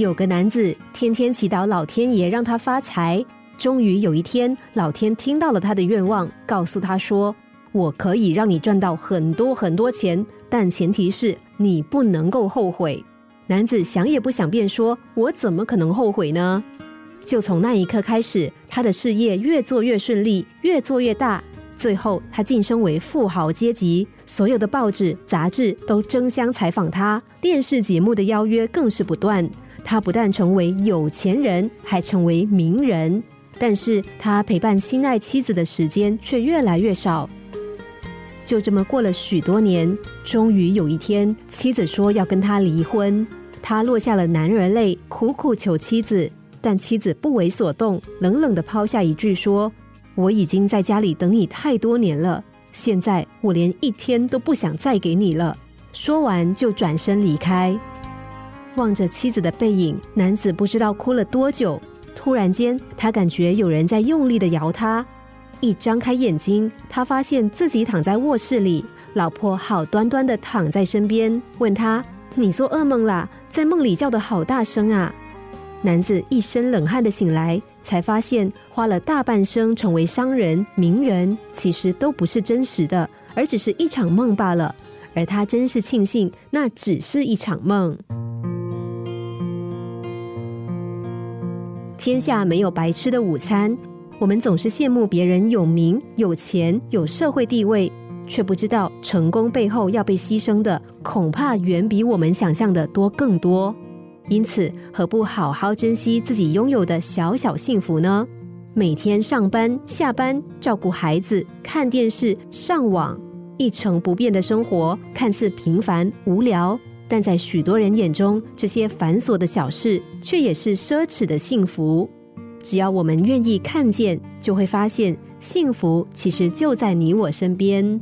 有个男子天天祈祷老天爷让他发财，终于有一天，老天听到了他的愿望，告诉他说：“我可以让你赚到很多很多钱，但前提是你不能够后悔。”男子想也不想，便说：“我怎么可能后悔呢？”就从那一刻开始，他的事业越做越顺利，越做越大，最后他晋升为富豪阶级。所有的报纸、杂志都争相采访他，电视节目的邀约更是不断。他不但成为有钱人，还成为名人。但是他陪伴心爱妻子的时间却越来越少。就这么过了许多年，终于有一天，妻子说要跟他离婚。他落下了男儿泪，苦苦求妻子，但妻子不为所动，冷冷的抛下一句说：“我已经在家里等你太多年了。”现在我连一天都不想再给你了。说完就转身离开，望着妻子的背影，男子不知道哭了多久。突然间，他感觉有人在用力的摇他。一张开眼睛，他发现自己躺在卧室里，老婆好端端的躺在身边，问他：“你做噩梦啦？在梦里叫的好大声啊！”男子一身冷汗的醒来，才发现花了大半生成为商人、名人，其实都不是真实的，而只是一场梦罢了。而他真是庆幸，那只是一场梦。天下没有白吃的午餐，我们总是羡慕别人有名、有钱、有社会地位，却不知道成功背后要被牺牲的，恐怕远比我们想象的多更多。因此，何不好好珍惜自己拥有的小小幸福呢？每天上班、下班，照顾孩子、看电视、上网，一成不变的生活，看似平凡无聊，但在许多人眼中，这些繁琐的小事，却也是奢侈的幸福。只要我们愿意看见，就会发现，幸福其实就在你我身边。